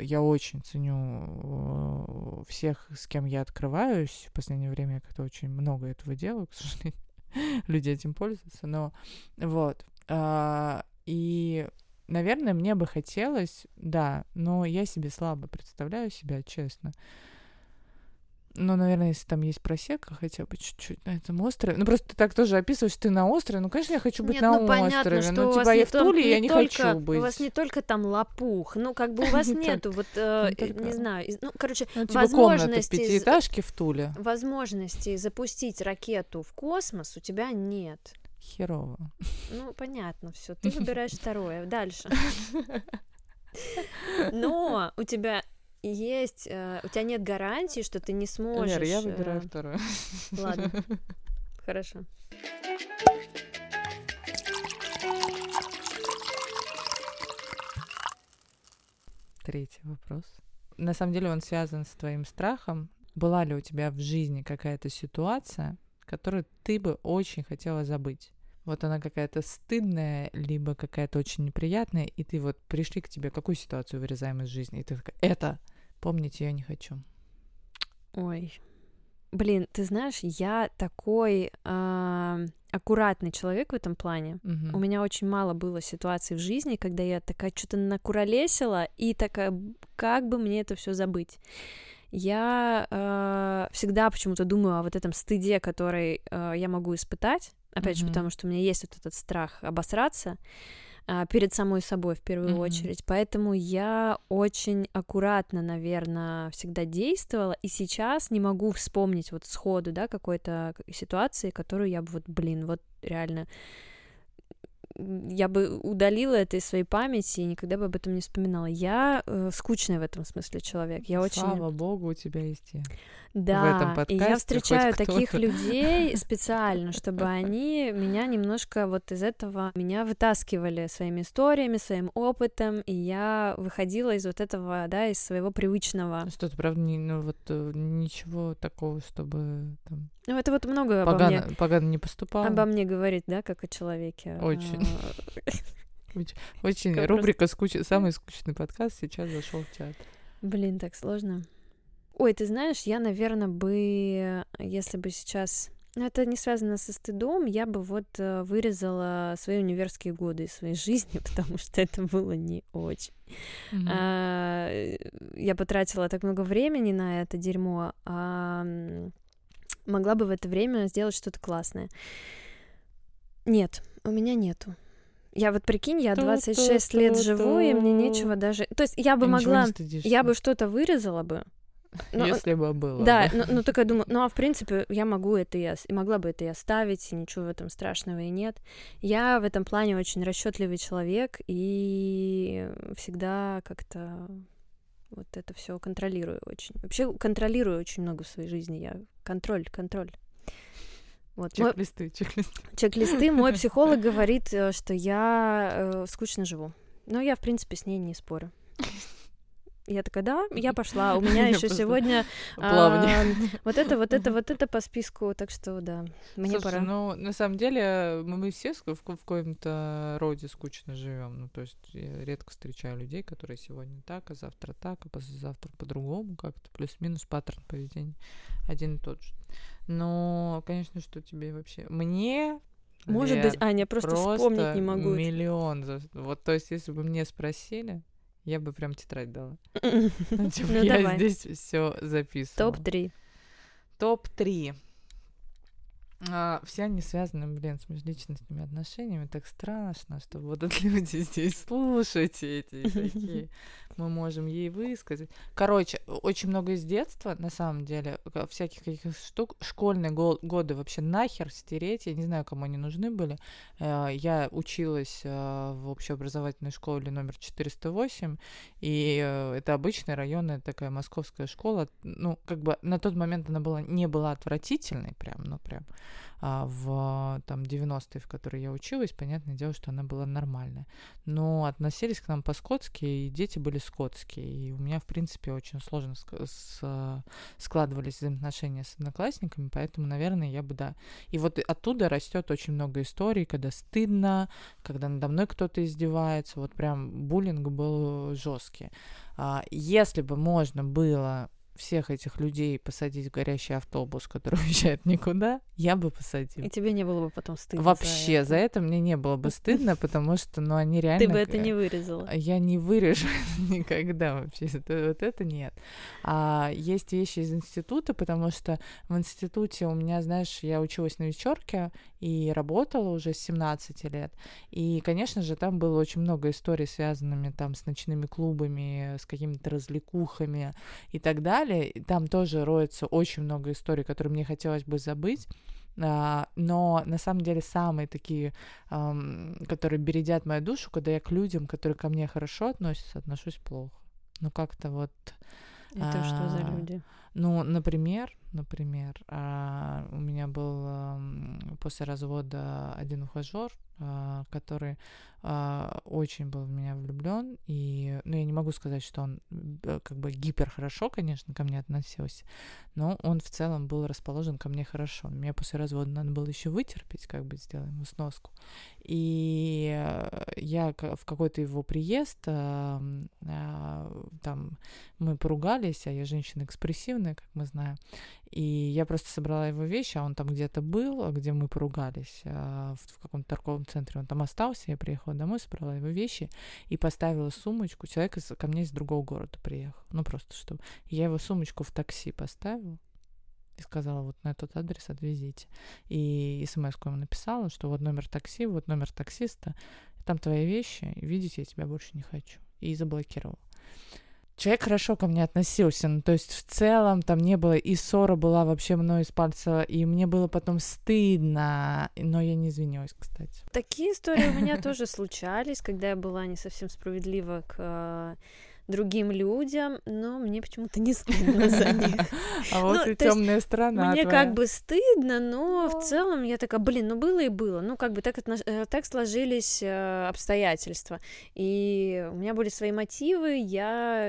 я очень ценю всех, с кем я открываюсь, в последнее время я как-то очень много этого делаю, к сожалению, люди этим пользуются, но вот, а, и Наверное, мне бы хотелось, да, но я себе слабо представляю себя, честно. Ну, наверное, если там есть просека хотя бы чуть-чуть на этом острове. Ну, просто ты так тоже описываешь, ты на острове. Ну, конечно, я хочу быть Нет, на ну понятно, острове. что ну, типа, я в Туле, я не только- хочу быть. У вас не только там лопух, ну как бы у вас нету вот, э, не знаю, ну короче, Ну, типа возможности пятиэтажке в Туле. возможности запустить ракету в космос у тебя нет. Херово. Ну, понятно, все. Ты выбираешь второе. Дальше. Но у тебя есть, э, у тебя нет гарантии, что ты не сможешь. Лер, я выбираю э, второе. Ладно, хорошо. Третий вопрос. На самом деле он связан с твоим страхом. Была ли у тебя в жизни какая-то ситуация, которую ты бы очень хотела забыть? Вот она какая-то стыдная, либо какая-то очень неприятная, и ты вот пришли к тебе, какую ситуацию вырезаем из жизни, и ты такая, это, помнить я не хочу. Ой. Блин, ты знаешь, я такой а, аккуратный человек в этом плане. Мгм. У меня очень мало было ситуаций в жизни, когда я такая что-то накуролесила и такая, «Б- как бы мне это все забыть. Я э, всегда почему-то думаю о вот этом стыде, который э, я могу испытать, опять же, Мгм. потому что у меня есть вот этот страх обосраться перед самой собой в первую Мгм. очередь. Поэтому я очень аккуратно, наверное, всегда действовала, и сейчас не могу вспомнить вот сходу, да, какой-то ситуации, которую я бы вот, блин, вот реально я бы удалила это из своей памяти и никогда бы об этом не вспоминала. Я э, скучный в этом смысле человек. Я очень Слава богу, у тебя есть я. да, этом и подкасте я хоть встречаю таких людей специально, чтобы они меня немножко вот из этого меня вытаскивали своими историями, своим опытом, и я выходила из вот этого, да, из своего привычного. Что ты, правда, не, ну вот э, ничего такого, чтобы там Ну, это вот много обо погано, мне, погано не поступало. обо мне говорит, да, как о человеке. Очень. А, Очень Как рубрика самый скучный подкаст сейчас зашел в чат. Блин, так сложно. Ой, ты знаешь, я, наверное, бы, если бы сейчас... Ну, это не связано со стыдом, я бы вот э, вырезала свои универские годы из своей жизни, потому что это было не очень. Мгм. А, э, я потратила так много времени на это дерьмо, а могла бы в это время сделать что-то классное. Нет, у меня нету. Я вот прикинь, я 26 лет живу, и мне нечего даже... То есть я бы могла... Я бы что-то вырезала бы. но- если бы было. Да, бы. ну, ну такая думаю, ну а в принципе я могу это и могла бы это и оставить, и ничего в этом страшного и нет. Я в этом плане очень расчетливый человек и всегда как-то вот это все контролирую очень. Вообще контролирую очень много в своей жизни. Я контроль, контроль. Вот. Мой- Чек-листы, чек-листы. чек-листы. Мой психолог говорит, э, что я э, скучно живу. Но я, в принципе, с ней не спорю. Я такая, да, я пошла. У меня еще просто сегодня а, вот это, вот это, вот это по списку, так что да, мне пора. ну, на самом деле, мы, все в, ко- в каком-то роде скучно живем. Ну, то есть я редко встречаю людей, которые сегодня так, а завтра так, а послезавтра по-другому как-то. Плюс-минус паттерн поведения один и тот же. Но, конечно, что тебе вообще... Мне... Может Лер, быть, Аня, просто, вспомнить не могу. миллион. Вот, то есть, если бы мне спросили, я бы прям тетрадь дала. Ну, типа, Ну, я здесь все записывала. Топ-3. Топ-3. А, все они связаны, блин, с межличностными отношениями. Так страшно, что будут люди здесь слушать эти такие. Мы можем ей высказать. Короче, очень много из детства, на самом деле, всяких каких штук. Школьные го- годы вообще нахер стереть. Я не знаю, кому они нужны были. Э, я училась э, в общеобразовательной школе номер 408, и э, это обычная районная такая московская школа. Ну, как бы на тот момент она была, не была отвратительной прям, ну прям в там 90-е, в которые я училась, понятное дело, что она была нормальная. Но относились к нам по-скотски, и дети были скотские. И у меня, в принципе, очень сложно с, складывались взаимоотношения с одноклассниками, поэтому, наверное, я бы, да. И вот оттуда растет очень много историй, когда стыдно, когда надо мной кто-то издевается. Вот прям буллинг был жесткий. А, если бы можно было всех этих людей посадить в горящий автобус, который уезжает никуда, я бы посадил. И тебе не было бы потом стыдно. Вообще, за это, за это мне не было бы стыдно, потому что, ну, они реально... Ты бы это не вырезала. Я не вырежу никогда вообще. Это, вот это нет. А есть вещи из института, потому что в институте у меня, знаешь, я училась на вечерке и работала уже с 17 лет. И, конечно же, там было очень много историй, связанными там с ночными клубами, с какими-то развлекухами и так далее далее. Там тоже роется очень много историй, которые мне хотелось бы забыть. Uh, но на самом деле самые такие, которые бередят мою душу, когда я к людям, которые ко мне хорошо относятся, отношусь плохо. Ну как-то вот. Это uh, что за люди? Ну, например, например, uh, у меня был после развода один ухажер, который а, очень был в меня влюблен, и, ну, я не могу сказать, что он как бы гипер хорошо, конечно, ко мне относился, но он в целом был расположен ко мне хорошо. Мне после развода надо было еще вытерпеть, как бы сделать ему сноску. И э, я в какой-то его приезд, а, там мы поругались, а я женщина экспрессивная, как мы знаем, и я просто собрала его вещи, а он там где-то был, где мы поругались, а, в, в каком-то торговом центре. Он там остался, я приехала домой, собрала его вещи и поставила сумочку. Человек из, ко мне из другого города приехал. Ну, просто чтобы... Я его сумочку в такси поставила и сказала, вот на этот адрес отвезите. И смс ему написала, что вот номер такси, вот номер таксиста, там твои вещи, и видеть я тебя больше не хочу. И заблокировала человек хорошо ко мне относился, ну, то есть в целом там не было, и ссора была вообще мной из пальца, и мне было потом стыдно, но я не извинилась, кстати. Такие истории у меня тоже случались, когда я была не совсем справедлива к э, другим людям, но мне почему-то не стыдно за них. А вот ну, и темная сторона. Мне как бы стыдно, но в целом я такая, блин, ну было и было. Ну, как бы так, э, сложились э, обстоятельства. И у меня были свои мотивы. Я,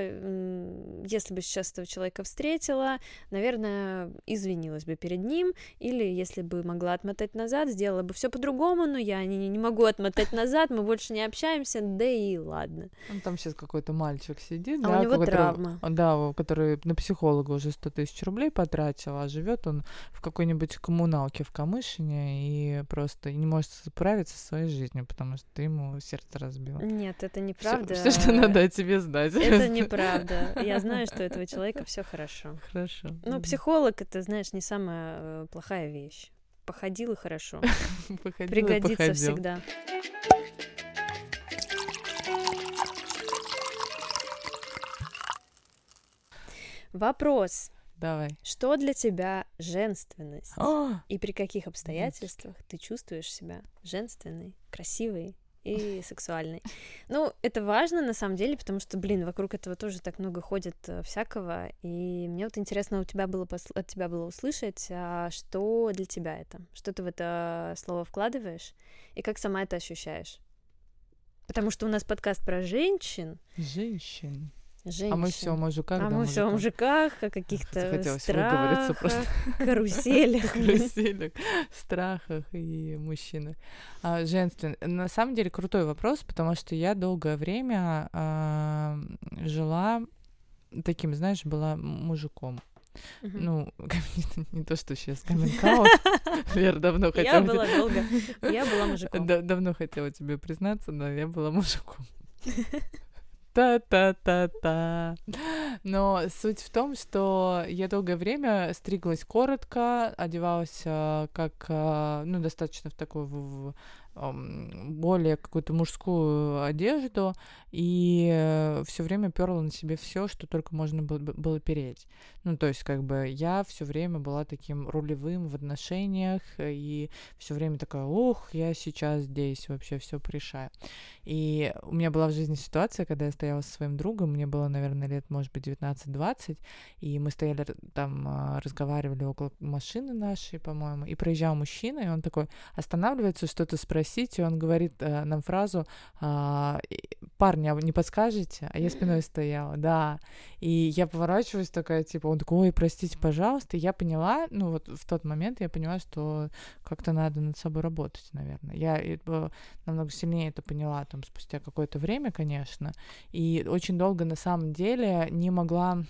если бы сейчас этого человека встретила, наверное, извинилась бы перед ним. Или если бы могла отмотать назад, сделала бы все по-другому, но я не, не могу отмотать назад, мы больше не общаемся, да и ладно. Он там сейчас какой-то мальчик сидит, а да, у него травма. Да, который на психолога уже 100 тысяч рублей потратил, а живет он в какой-нибудь коммуналке в Камышине и просто не может справиться со своей жизнью, потому что ты ему сердце разбил. Нет, это неправда. Все, что надо о тебе знать. Это неправда. Я знаю, что у этого человека все хорошо. Хорошо. Ну, психолог это, знаешь, не самая э, плохая вещь. Походил и хорошо. Пригодится всегда. Вопрос. Давай. Что для тебя женственность? О! И при каких обстоятельствах ты чувствуешь себя женственной, красивой и сексуальной? Ну, это важно на самом деле, потому что, блин, вокруг этого тоже так много ходит э, всякого. И мне вот интересно у тебя было посл... от тебя было услышать, а что для тебя это? Что ты в это слово вкладываешь? И как сама это ощущаешь? Потому что у нас подкаст про женщин. Женщин. Женщин. А мы все о мужиках. А да, мы все о мужиках, о каких-то страхах, каруселях. каруселях, страхах и мужчинах. А, женствен. На самом деле крутой вопрос, потому что я долгое время а, жила таким, знаешь, была мужиком. Uh-huh. Ну, не, не то, что сейчас каминг Вера давно хотела... Я была долго, я была мужиком. давно хотела тебе признаться, но я была мужиком. Та-та-та-та. Но суть в том, что я долгое время стриглась коротко, одевалась э, как, э, ну, достаточно в такую в, более какую-то мужскую одежду и все время перла на себе все, что только можно было, было переть. Ну, то есть, как бы я все время была таким рулевым в отношениях и все время такая, ух, я сейчас здесь вообще все порешаю. И у меня была в жизни ситуация, когда я стояла со своим другом, мне было, наверное, лет, может быть, 19-20, и мы стояли там, а, разговаривали около машины нашей, по-моему, и проезжал мужчина, и он такой останавливается что-то спросить, и он говорит э, нам фразу, э, парни, а вы не подскажете? А я спиной стояла, да. И я поворачиваюсь такая, типа, он такой, ой, простите, пожалуйста. И я поняла, ну вот в тот момент я поняла, что как-то надо над собой работать, наверное. Я намного сильнее это поняла там спустя какое-то время, конечно. И очень долго на самом деле не могла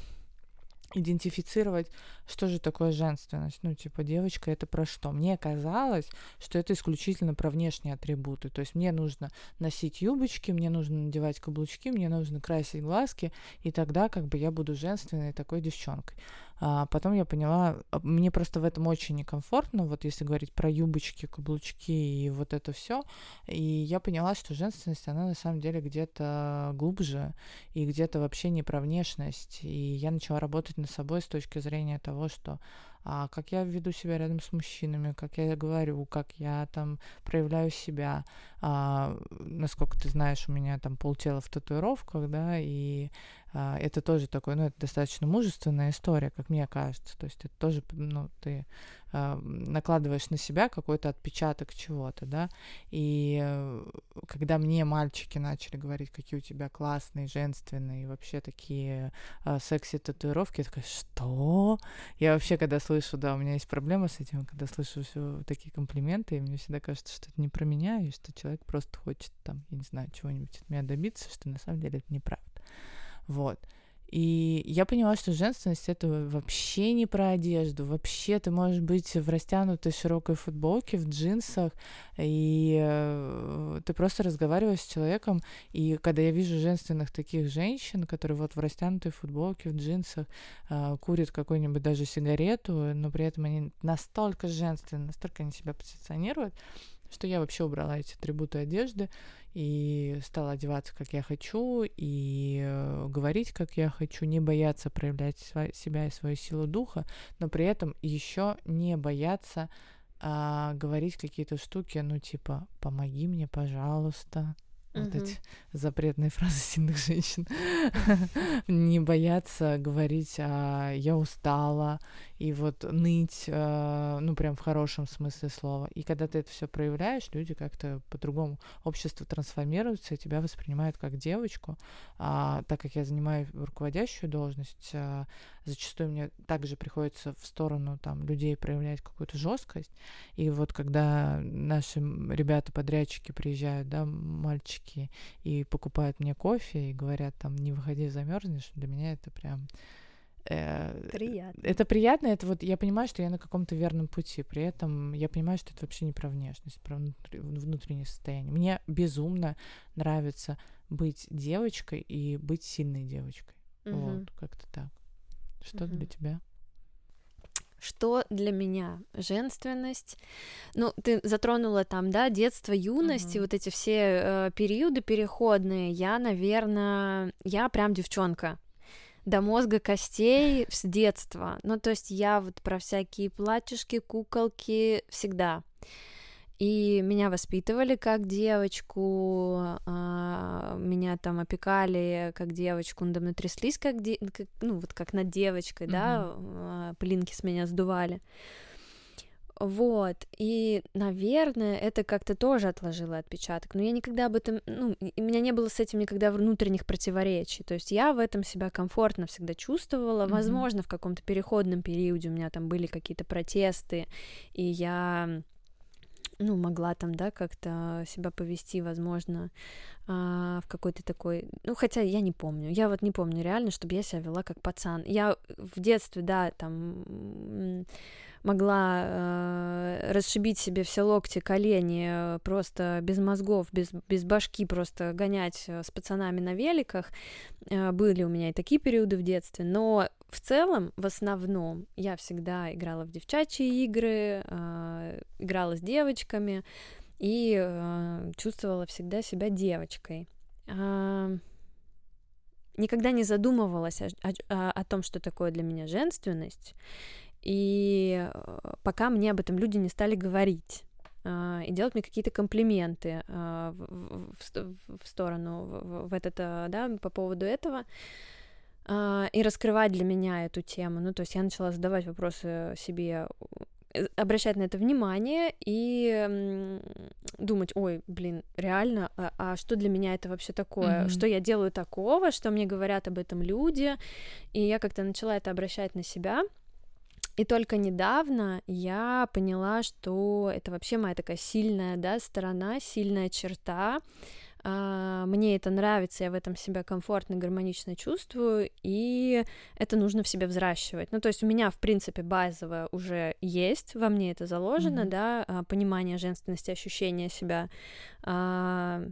идентифицировать, что же такое женственность. Ну, типа, девочка, это про что? Мне казалось, что это исключительно про внешние атрибуты. То есть мне нужно носить юбочки, мне нужно надевать каблучки, мне нужно красить глазки, и тогда как бы я буду женственной такой девчонкой. А потом я поняла, а, мне просто в этом очень некомфортно, вот если говорить про юбочки, каблучки и вот это все. И я поняла, что женственность, она на самом деле где-то глубже и где-то вообще не про внешность. И я начала работать над собой с точки зрения того, что а, как я веду себя рядом с мужчинами, как я говорю, как я там проявляю себя. А, насколько ты знаешь, у меня там полтела в татуировках, да, и а, это тоже такой, ну, это достаточно мужественная история, как мне кажется. То есть это тоже, ну, ты накладываешь на себя какой-то отпечаток чего-то, да. И э, когда мне мальчики начали говорить, какие у тебя классные, женственные, вообще такие а, секси-татуировки, я такая, что? Я вообще, когда слышу, да, у меня есть проблема с этим, когда слышу все такие комплименты, и мне всегда кажется, что это не про меня, и что человек просто хочет там, я не знаю, чего-нибудь от меня добиться, что на самом деле это неправда. Вот. И я поняла, что женственность это вообще не про одежду. Вообще ты можешь быть в растянутой широкой футболке, в джинсах, и э, ты просто разговариваешь с человеком. И когда я вижу женственных таких женщин, которые вот в растянутой футболке, в джинсах, э, курят какую-нибудь даже сигарету, но при этом они настолько женственны, настолько они себя позиционируют, что я вообще убрала эти атрибуты одежды и стала одеваться, как я хочу, и э, говорить, как я хочу, не бояться проявлять сва- себя и свою силу духа, но при этом еще не бояться а, говорить какие-то штуки, ну типа «помоги мне, пожалуйста», вот эти запретные фразы сильных женщин. Не бояться говорить, а я устала, и вот ныть, э, ну, прям в хорошем смысле слова. И когда ты это все проявляешь, люди как-то по-другому, общество трансформируется, и тебя воспринимают как девочку. А, так как я занимаю руководящую должность, а, зачастую мне также приходится в сторону там людей проявлять какую-то жесткость. И вот когда наши ребята-подрядчики приезжают, да, мальчики, и покупают мне кофе и говорят там, не выходи, замерзнешь, для меня это прям Э, приятно. Это приятно, это вот я понимаю, что я на каком-то верном пути. При этом я понимаю, что это вообще не про внешность, про внутреннее состояние. Мне безумно нравится быть девочкой и быть сильной девочкой. Угу. Вот, как-то так. Что угу. для тебя? Что для меня женственность? Ну, ты затронула там, да, детство, юность, mm-hmm. и вот эти все э, периоды переходные. Я, наверное, я прям девчонка до мозга костей с детства. Ну, то есть я вот про всякие платьишки, куколки всегда. И меня воспитывали как девочку, а, меня там опекали как девочку, надо мной тряслись как, де- как ну вот как над девочкой, mm-hmm. да, а, пылинки с меня сдували. Вот, и, наверное, это как-то тоже отложило отпечаток, но я никогда об этом, ну, у меня не было с этим никогда внутренних противоречий, то есть я в этом себя комфортно всегда чувствовала, mm-hmm. возможно, в каком-то переходном периоде у меня там были какие-то протесты, и я ну, могла там, да, как-то себя повести, возможно, а, в какой-то такой, ну, хотя я не помню, я вот не помню реально, чтобы я себя вела как пацан. Я в детстве, да, там могла э, расшибить себе все локти, колени, э, просто без мозгов, без, без башки просто гонять э, с пацанами на великах. Э, были у меня и такие периоды в детстве, но в целом, в основном, я всегда играла в девчачьи игры, э, играла с девочками и э, чувствовала всегда себя девочкой. Э, никогда не задумывалась о, о, о том, что такое для меня женственность. И э, пока мне об этом люди не стали говорить э, и делать мне какие-то комплименты э, в, в, в сторону, в, в этот, да, по поводу этого, и раскрывать для меня эту тему. Ну, то есть я начала задавать вопросы себе, обращать на это внимание и думать, ой, блин, реально, а, а что для меня это вообще такое? Mm-hmm. Что я делаю такого? Что мне говорят об этом люди? И я как-то начала это обращать на себя. И только недавно я поняла, что это вообще моя такая сильная, да, сторона, сильная черта. А, мне это нравится, я в этом себя комфортно, гармонично чувствую, и это нужно в себе взращивать. Ну, то есть у меня, в принципе, базовое уже есть, во мне это заложено, mm-hmm. да, а, понимание женственности, ощущение себя а,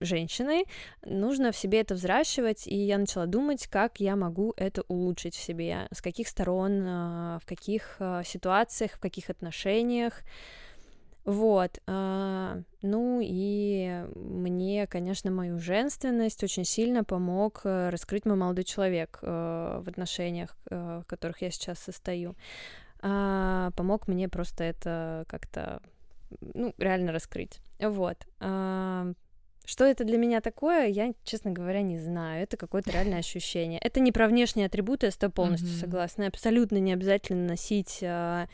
женщиной, нужно в себе это взращивать, и я начала думать, как я могу это улучшить в себе, с каких сторон, а, в каких а, ситуациях, в каких отношениях. Вот, а, ну и мне, конечно, мою женственность очень сильно помог э, раскрыть мой молодой человек э, в отношениях, э, в которых я сейчас состою. Помог мне просто это как-то, ну, реально раскрыть. Вот. Что это для меня такое, я, честно говоря, не знаю. Это какое-то реальное ощущение. Это не про внешние атрибуты, я с тобой полностью mm-hmm. согласна. Абсолютно не обязательно носить а,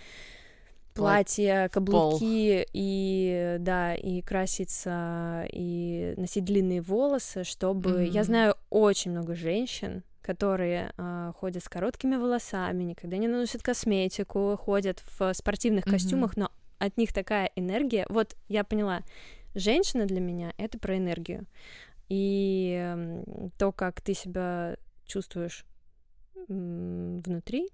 платье, каблуки Пол. и да, и краситься, и носить длинные волосы, чтобы... Mm-hmm. Я знаю очень много женщин, которые э, ходят с короткими волосами, никогда не наносят косметику, ходят в спортивных mm-hmm. костюмах, но от них такая энергия. Вот я поняла, Женщина для меня — это про энергию. И то, как ты себя чувствуешь внутри,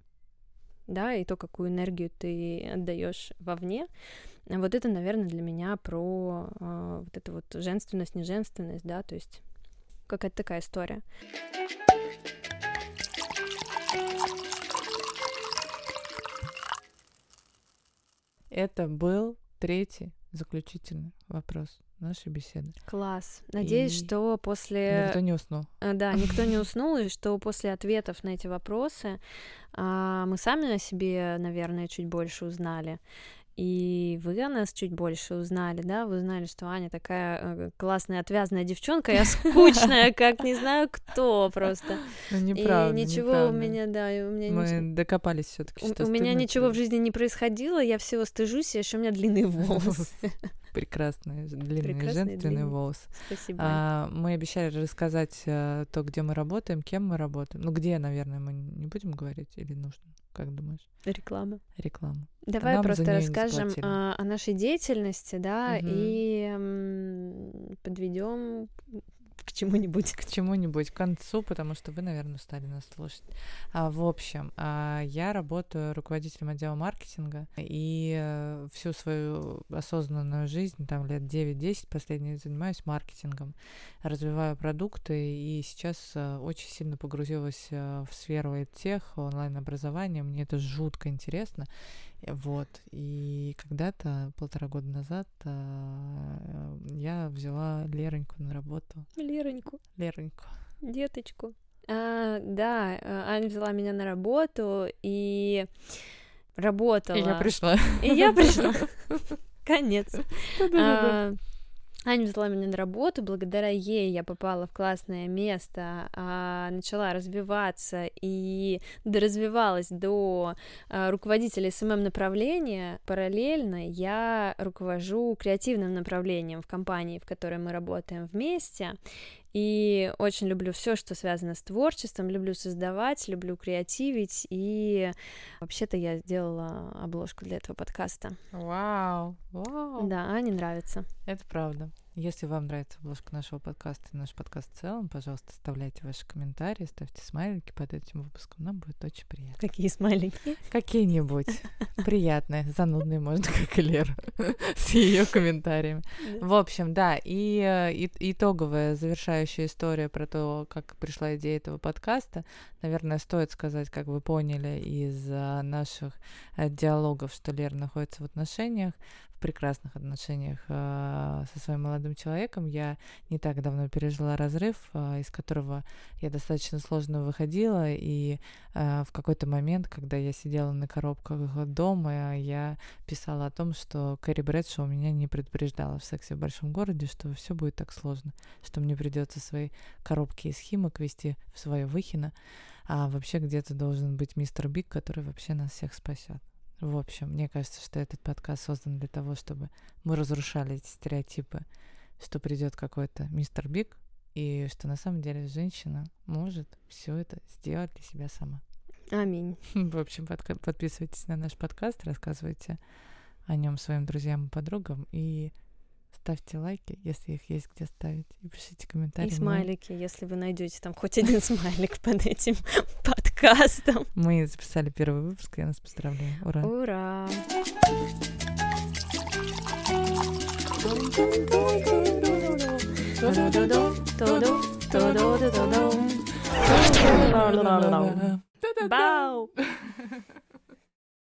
да, и то, какую энергию ты отдаешь вовне, вот это, наверное, для меня про э, вот эту вот женственность, неженственность, да, то есть какая-то такая история. Это был третий заключительный вопрос нашей беседы. Класс. Надеюсь, и что после... Никто не уснул. Э, да, никто не уснул, и что после ответов на эти вопросы а, мы сами о себе, наверное, чуть больше узнали и вы о нас чуть больше узнали, да, вы узнали, что Аня такая э, классная, отвязная девчонка, я скучная, как не знаю кто просто. Ну, неправда, И ничего неправда. у меня, да, у меня Мы ничего... докопались все таки что У, у меня ничего в жизни не происходило, я всего стыжусь, и еще у меня длинные волосы. Прекрасные, длинные, Прекрасные, женственные длинные. волосы. Спасибо. А, мы обещали рассказать а, то, где мы работаем, кем мы работаем. Ну, где, наверное, мы не будем говорить или нужно? Как думаешь? Реклама. Реклама. Давай Нам просто расскажем о, о нашей деятельности, да, угу. и подведем к чему-нибудь. К чему-нибудь, к концу, потому что вы, наверное, устали нас слушать. А, в общем, а, я работаю руководителем отдела маркетинга, и а, всю свою осознанную жизнь, там лет 9-10 последние, занимаюсь маркетингом, развиваю продукты, и сейчас а, очень сильно погрузилась а, в сферу тех онлайн-образования. Мне это жутко интересно. Вот. И когда-то, полтора года назад, а, я взяла Лероньку на работу. Лероньку. Лероньку. Деточку. А, да, а, Аня взяла меня на работу и работала. И я пришла. И я пришла. Конец. Аня взяла меня на работу, благодаря ей я попала в классное место, а, начала развиваться и доразвивалась до а, руководителя SMM направления. Параллельно я руковожу креативным направлением в компании, в которой мы работаем вместе. И очень люблю все, что связано с творчеством, люблю создавать, люблю креативить. И вообще-то я сделала обложку для этого подкаста. Вау, вау. Да, Ане нравится. Это правда. Если вам нравится обложка нашего подкаста и наш подкаст в целом, пожалуйста, оставляйте ваши комментарии, ставьте смайлики под этим выпуском. Нам будет очень приятно. Какие смайлики? Какие-нибудь приятные, занудные, можно, как и Лера, с ее комментариями. В общем, да, и, итоговая завершающая история про то, как пришла идея этого подкаста, наверное, стоит сказать, как вы поняли из наших э, диалогов, что Лера находится в отношениях, прекрасных отношениях э, со своим молодым человеком. Я не так давно пережила разрыв, э, из которого я достаточно сложно выходила, и э, в какой-то момент, когда я сидела на коробках дома, я писала о том, что Кэрри Брэдшоу меня не предупреждала в сексе в большом городе, что все будет так сложно, что мне придется свои коробки из химок вести в свое выхино, а вообще где-то должен быть мистер Биг, который вообще нас всех спасет. В общем, мне кажется, что этот подкаст создан для того, чтобы мы разрушали эти стереотипы, что придет какой-то мистер Биг, и что на самом деле женщина может все это сделать для себя сама. Аминь. В общем, под, подписывайтесь на наш подкаст, рассказывайте о нем своим друзьям и подругам и ставьте лайки, если их есть где ставить, и пишите комментарии. И смайлики, мы... если вы найдете там хоть один смайлик под этим подкастом. Мы записали первый выпуск, я нас поздравляю. Ура! Ура! Бау!